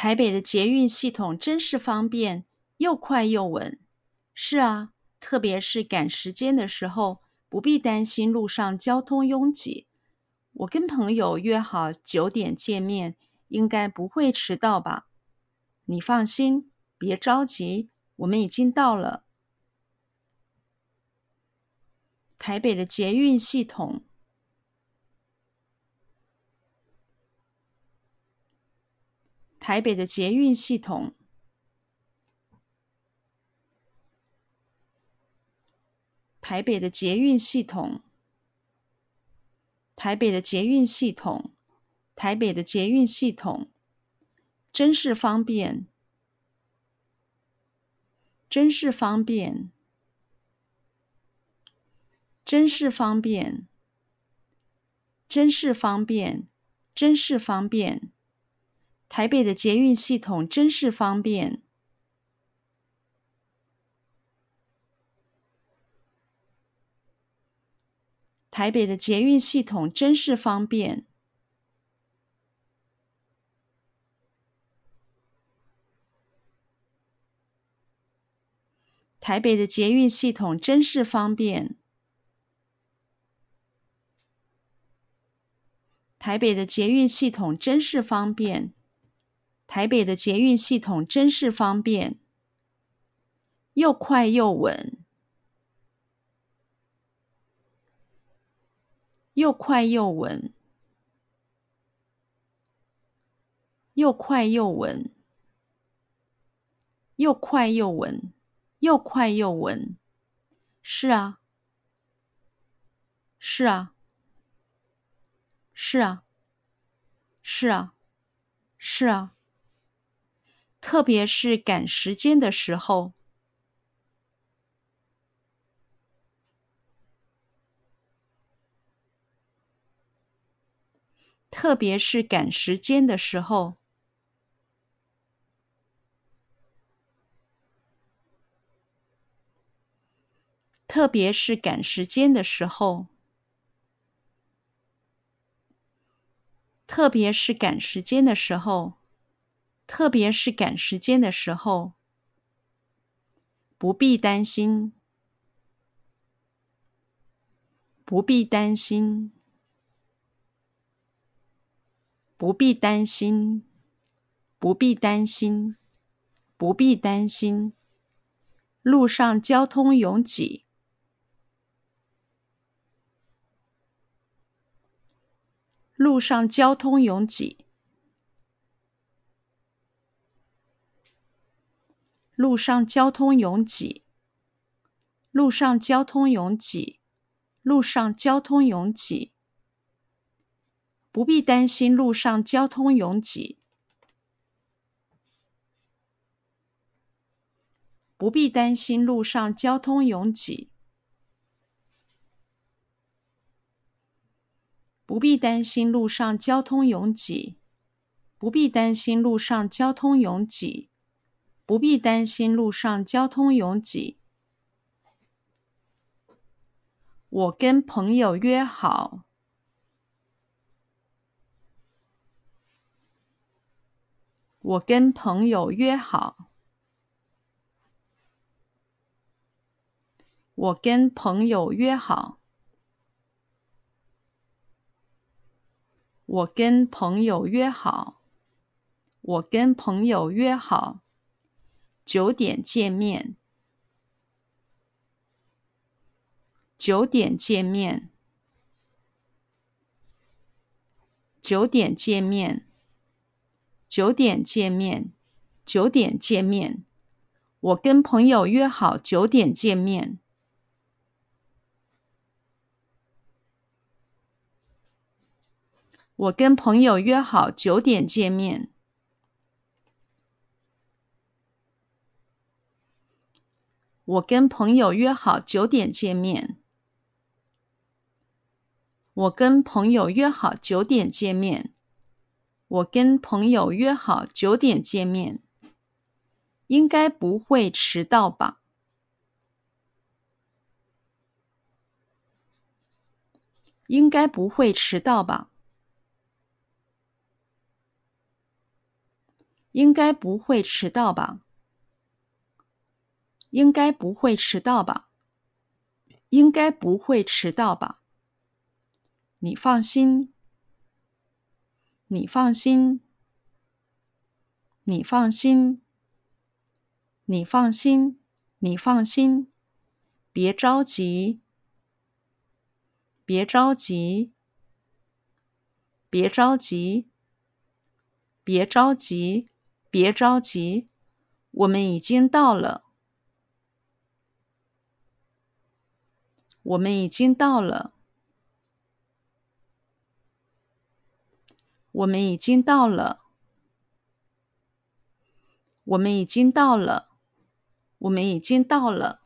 台北的捷运系统真是方便，又快又稳。是啊，特别是赶时间的时候，不必担心路上交通拥挤。我跟朋友约好九点见面，应该不会迟到吧？你放心，别着急，我们已经到了。台北的捷运系统。台北的捷运系统，台北的捷运系统，台北的捷运系统，台北的捷运系统，真是方便，真是方便，真是方便，真是方便，真是方便。台北的捷运系统真是方便。台北的捷运系统真是方便。台北的捷运系统真是方便。台北的捷运系统真是方便。台北的捷运系统真是方便，又快又稳，又快又稳，又快又稳，又快又稳，又快又稳。是啊，是啊，是啊，是啊，是啊。特别是赶时间的时候，特别是赶时间的时候，特别是赶时间的时候，特别是赶时间的时候。特别是赶时间的时候，不必担心，不必担心，不必担心，不必担心，不必担心。路上交通拥挤，路上交通拥挤。路上交通拥挤，路上交通拥挤，路上交通拥挤。不必担心路上交通拥挤，不必担心路上交通拥挤，不必担心路上交通拥挤，不必担心路上交通拥挤。不必担心路上交通拥挤。我跟朋友约好。我跟朋友约好。我跟朋友约好。我跟朋友约好。我跟朋友约好。九点见面。九点见面。九点见面。九点见面。九点见面。我跟朋友约好九点见面。我跟朋友约好九点见面。我跟朋友约好九点见面。我跟朋友约好九点见面。我跟朋友约好九点见面。应该不会迟到吧？应该不会迟到吧？应该不会迟到吧？应该不会迟到吧？应该不会迟到吧？你放心，你放心，你放心，你放心，你放心，别着急，别着急，别着急，别着急，别着急，我们已经到了。我们已经到了。我们已经到了。我们已经到了。我们已经到了。